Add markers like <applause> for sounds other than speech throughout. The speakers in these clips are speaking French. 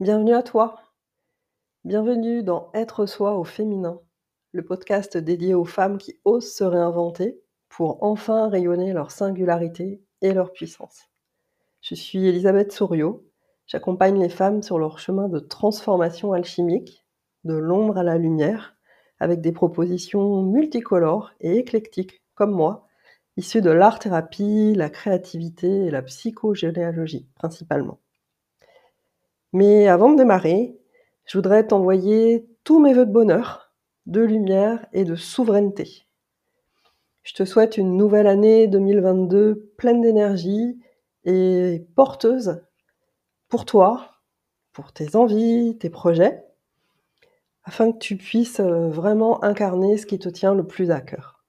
Bienvenue à toi. Bienvenue dans Être soi au féminin, le podcast dédié aux femmes qui osent se réinventer pour enfin rayonner leur singularité et leur puissance. Je suis Elisabeth Souriau. J'accompagne les femmes sur leur chemin de transformation alchimique, de l'ombre à la lumière, avec des propositions multicolores et éclectiques, comme moi, issues de l'art-thérapie, la créativité et la psychogénéalogie principalement. Mais avant de démarrer, je voudrais t'envoyer tous mes voeux de bonheur, de lumière et de souveraineté. Je te souhaite une nouvelle année 2022 pleine d'énergie et porteuse pour toi, pour tes envies, tes projets, afin que tu puisses euh, vraiment incarner ce qui te tient le plus à cœur.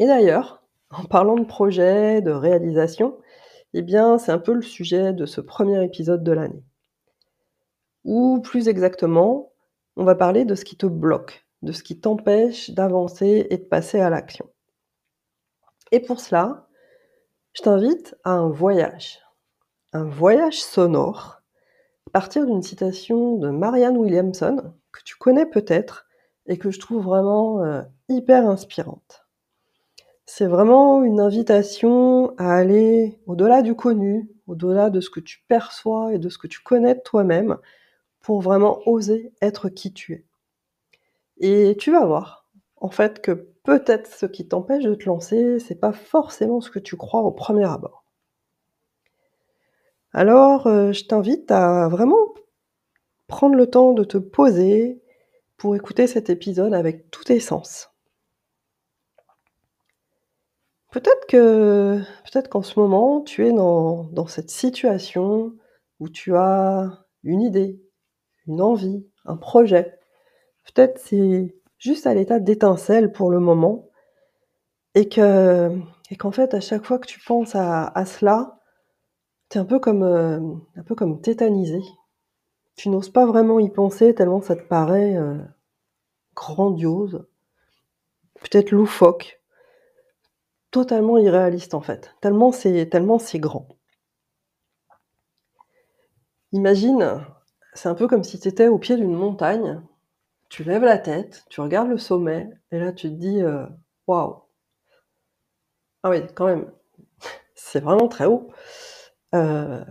Et d'ailleurs, en parlant de projets, de réalisation, eh bien, c'est un peu le sujet de ce premier épisode de l'année. Ou plus exactement, on va parler de ce qui te bloque, de ce qui t'empêche d'avancer et de passer à l'action. Et pour cela, je t'invite à un voyage. Un voyage sonore, à partir d'une citation de Marianne Williamson, que tu connais peut-être, et que je trouve vraiment euh, hyper inspirante. C'est vraiment une invitation à aller au-delà du connu, au-delà de ce que tu perçois et de ce que tu connais de toi-même, pour vraiment oser être qui tu es. Et tu vas voir, en fait, que peut-être ce qui t'empêche de te lancer, c'est pas forcément ce que tu crois au premier abord. Alors, euh, je t'invite à vraiment prendre le temps de te poser pour écouter cet épisode avec tous tes sens. Peut-être que, peut-être qu'en ce moment, tu es dans, dans cette situation où tu as une idée, une envie, un projet. Peut-être c'est juste à l'état d'étincelle pour le moment et que et qu'en fait à chaque fois que tu penses à, à cela, es un peu comme euh, un peu comme tétanisé. Tu n'oses pas vraiment y penser tellement ça te paraît euh, grandiose, peut-être loufoque totalement irréaliste en fait. Tellement c'est tellement c'est grand. Imagine, c'est un peu comme si tu étais au pied d'une montagne, tu lèves la tête, tu regardes le sommet, et là tu te dis euh, waouh. Ah oui, quand même, <laughs> c'est vraiment très haut. Euh,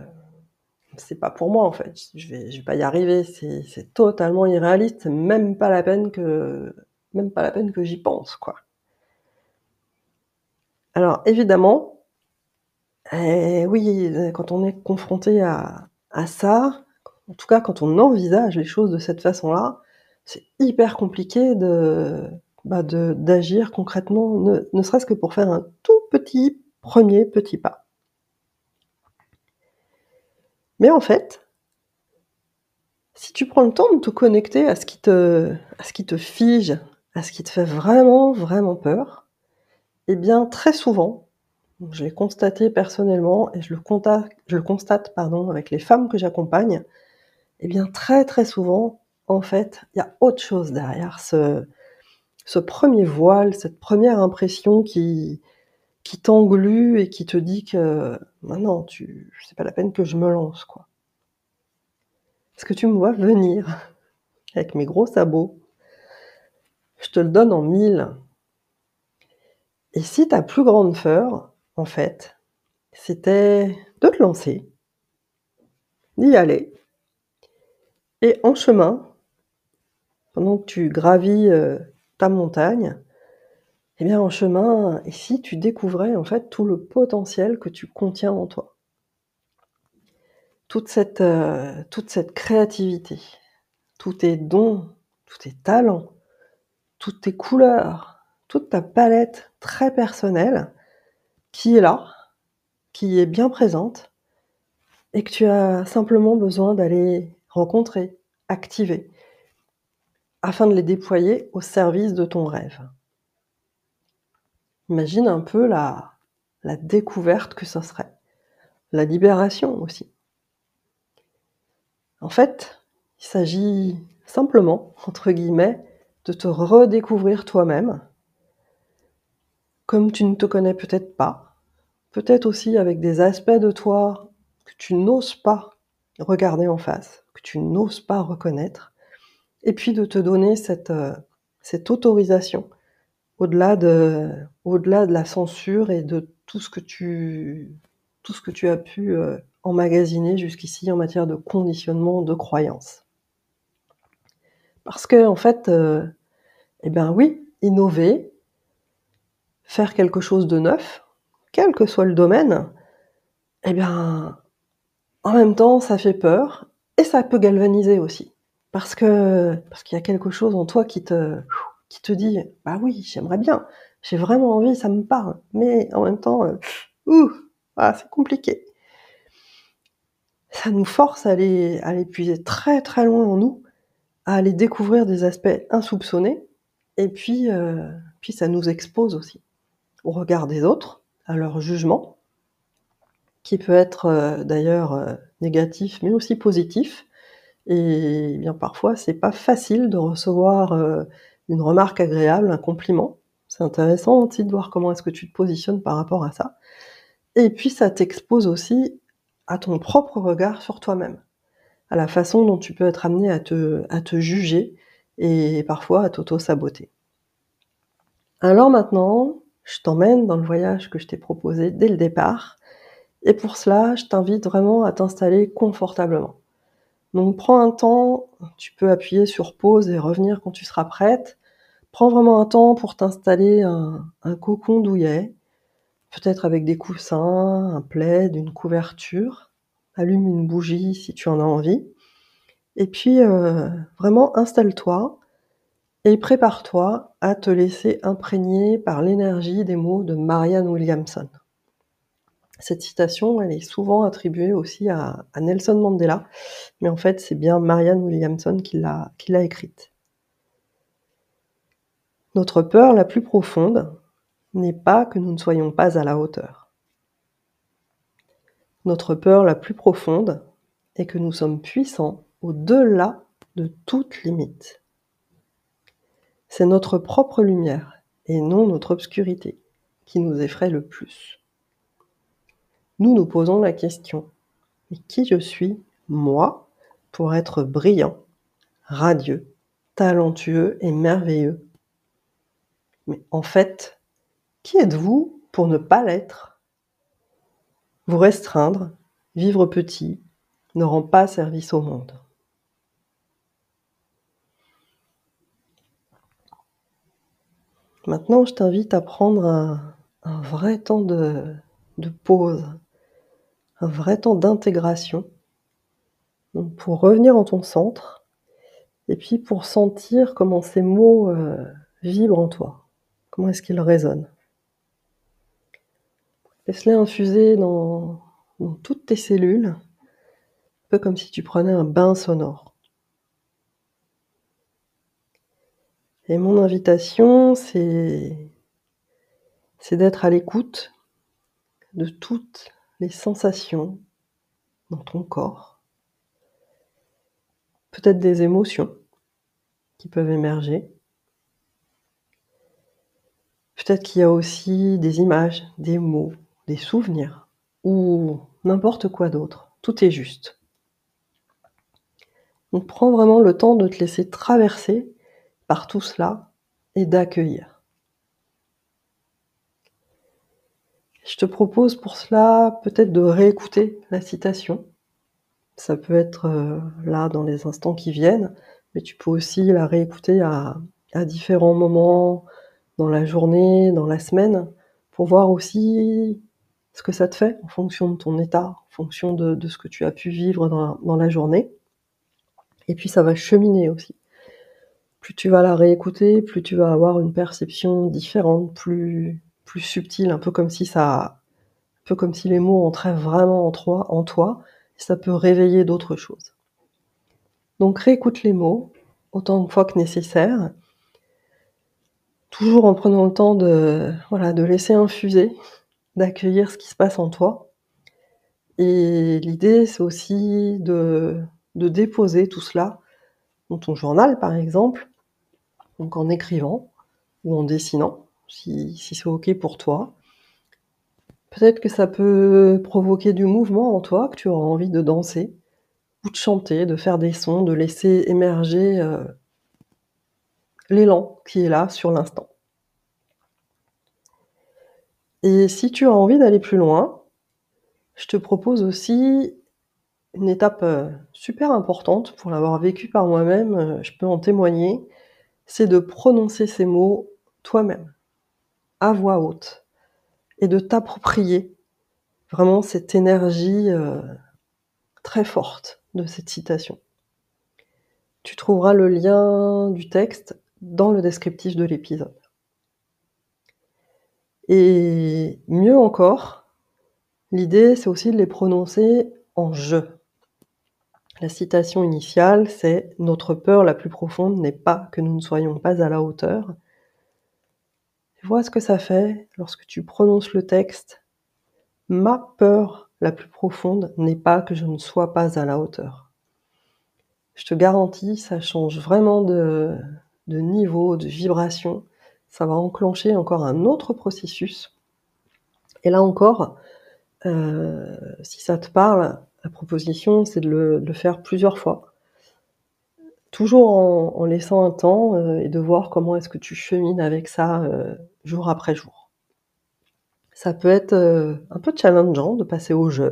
c'est pas pour moi en fait, je vais, vais pas y arriver, c'est totalement irréaliste, même pas la peine que, même pas la peine que j'y pense quoi. Alors évidemment, eh oui, quand on est confronté à, ça, en tout cas quand on envisage les choses de cette façon-là, c'est hyper compliqué de bah, d'agir concrètement, ne, serait-ce que pour faire un tout petit premier petit pas. Mais en fait, si tu prends le temps de te connecter à ce qui te fige, à ce qui te fait vraiment, vraiment peur, eh bien, très souvent, je l'ai constaté personnellement et je le, constate pardon, avec les femmes que j'accompagne, eh bien, très très souvent, en fait, il y a autre chose derrière ce, premier voile, cette première impression qui, t'englue et qui te dit que maintenant, c'est pas la peine que je me lance, quoi. Est-ce que tu me vois venir avec mes gros sabots? Je te le donne en mille. Et si ta plus grande peur, en fait, c'était de te lancer, d'y aller, et en chemin, pendant que tu gravis euh, ta montagne, eh bien en chemin, et si tu découvrais en fait tout le potentiel que tu contiens en toi, toute cette, euh, toute cette créativité, tous tes dons, tous tes talents, toutes tes couleurs, toute ta palette très personnelle qui est là, qui est bien présente et que tu as simplement besoin d'aller rencontrer, activer, afin de les déployer au service de ton rêve. Imagine un peu la, la découverte que ce serait, la libération aussi. En fait, il s'agit simplement, entre guillemets, de te redécouvrir toi-même comme tu ne te connais peut-être pas, peut-être aussi avec des aspects de toi que tu n'oses pas regarder en face, que tu n'oses pas reconnaître, et puis de te donner cette, euh, cette autorisation au-delà de, au-delà de la censure et de tout ce que tu, tout ce que tu as pu euh, emmagasiner jusqu'ici en matière de conditionnement, de croyances. Parce que, en fait, euh, eh bien oui, innover, faire quelque chose de neuf, quel que soit le domaine, eh bien, en même temps, ça fait peur et ça peut galvaniser aussi. Parce que parce qu'il y a quelque chose en toi qui te qui te dit bah oui, j'aimerais bien, j'ai vraiment envie, ça me parle, mais en même temps, euh, ouh, ah, c'est compliqué. Ça nous force à aller, à puiser très très loin en nous, à aller découvrir des aspects insoupçonnés, et puis, euh, puis ça nous expose aussi au regard des autres, à leur jugement, qui peut être euh, d'ailleurs euh, négatif mais aussi positif. Et bien parfois c'est pas facile de recevoir euh, une remarque agréable, un compliment. C'est intéressant aussi de voir comment est-ce que tu te positionnes par rapport à ça. Et puis ça t'expose aussi à ton propre regard sur toi-même, à la façon dont tu peux être amené à te, à te juger et parfois à t'auto-saboter. Alors maintenant, je t'emmène dans le voyage que je t'ai proposé dès le départ. Et pour cela, je t'invite vraiment à t'installer confortablement. Donc prends un temps, tu peux appuyer sur pause et revenir quand tu seras prête. Prends vraiment un temps pour t'installer un, cocon douillet, peut-être avec des coussins, un plaid, une couverture. Allume une bougie si tu en as envie. Et puis euh, vraiment installe-toi et prépare-toi à te laisser imprégner par l'énergie des mots de Marianne Williamson. Cette citation, elle est souvent attribuée aussi à, Nelson Mandela, mais en fait, c'est bien Marianne Williamson qui l'a écrite. Notre peur la plus profonde n'est pas que nous ne soyons pas à la hauteur. Notre peur la plus profonde est que nous sommes puissants au-delà de toute limite. C'est notre propre lumière et non notre obscurité qui nous effraie le plus. Nous nous posons la question, mais qui je suis, moi, pour être brillant, radieux, talentueux et merveilleux? Mais en fait, qui êtes-vous pour ne pas l'être? Vous restreindre, vivre petit, ne rend pas service au monde. Maintenant, je t'invite à prendre un, vrai temps de, pause, un vrai temps d'intégration pour revenir en ton centre et puis pour sentir comment ces mots euh, vibrent en toi, comment est-ce qu'ils résonnent? Laisse-les infuser dans toutes tes cellules, un peu comme si tu prenais un bain sonore. Et mon invitation, c'est d'être à l'écoute de toutes les sensations dans ton corps, peut-être des émotions qui peuvent émerger, peut-être qu'il y a aussi des images, des mots, des souvenirs ou n'importe quoi d'autre. Tout est juste. Donc prends vraiment le temps de te laisser traverser par tout cela et d'accueillir. Je te propose pour cela peut-être de réécouter la citation. Ça peut être euh, là dans les instants qui viennent, mais tu peux aussi la réécouter à, différents moments dans la journée, dans la semaine, pour voir aussi ce que ça te fait en fonction de ton état, en fonction de, ce que tu as pu vivre dans la journée. Et puis ça va cheminer aussi plus tu vas la réécouter, plus tu vas avoir une perception différente, plus, subtile, un peu comme si ça, un peu comme si les mots entraient vraiment en toi, en toi, ça peut réveiller d'autres choses. Donc réécoute les mots autant de fois que nécessaire, toujours en prenant le temps de, voilà, laisser infuser, d'accueillir ce qui se passe en toi. Et l'idée, c'est aussi de déposer tout cela dans ton journal, par exemple, donc en écrivant ou en dessinant, si, c'est OK pour toi. Peut-être que ça peut provoquer du mouvement en toi, que tu auras envie de danser ou de chanter, de faire des sons, de laisser émerger, heu l'élan qui est là sur l'instant. Et si tu as envie d'aller plus loin, je te propose aussi une étape, heu, super importante pour l'avoir vécu par moi-même, heu, je peux en témoigner, c'est de prononcer ces mots toi-même, à voix haute et de t'approprier vraiment cette énergie, heu, très forte de cette citation. Tu trouveras le lien du texte dans le descriptif de l'épisode. Et mieux encore, l'idée, c'est aussi de les prononcer en «je». La citation initiale, c'est: «Notre peur la plus profonde n'est pas que nous ne soyons pas à la hauteur». Vois ce que ça fait lorsque tu prononces le texte: «Ma peur la plus profonde n'est pas que je ne sois pas à la hauteur». Je te garantis, ça change vraiment de niveau, de vibration. Ça va enclencher encore un autre processus. Et là encore, heu, si ça te parle, la proposition, c'est de le faire plusieurs fois. Toujours en laissant un temps, heu, et de voir comment est-ce que tu chemines avec ça, heu, jour après jour. Ça peut être, heu, un peu challengeant de passer au «je»,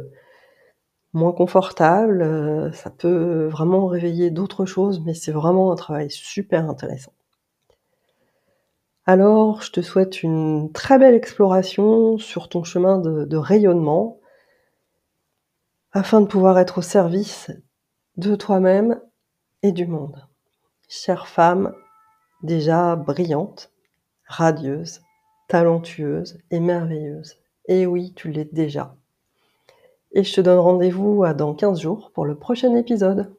moins confortable, ça peut vraiment réveiller d'autres choses, mais c'est vraiment un travail super intéressant. Alors, je te souhaite une très belle exploration sur ton chemin de rayonnement afin de pouvoir être au service de toi-même et du monde. Chère femme, déjà brillante, radieuse, talentueuse et merveilleuse. Et oui, tu l'es déjà. Et je te donne rendez-vous dans 15 jours pour le prochain épisode.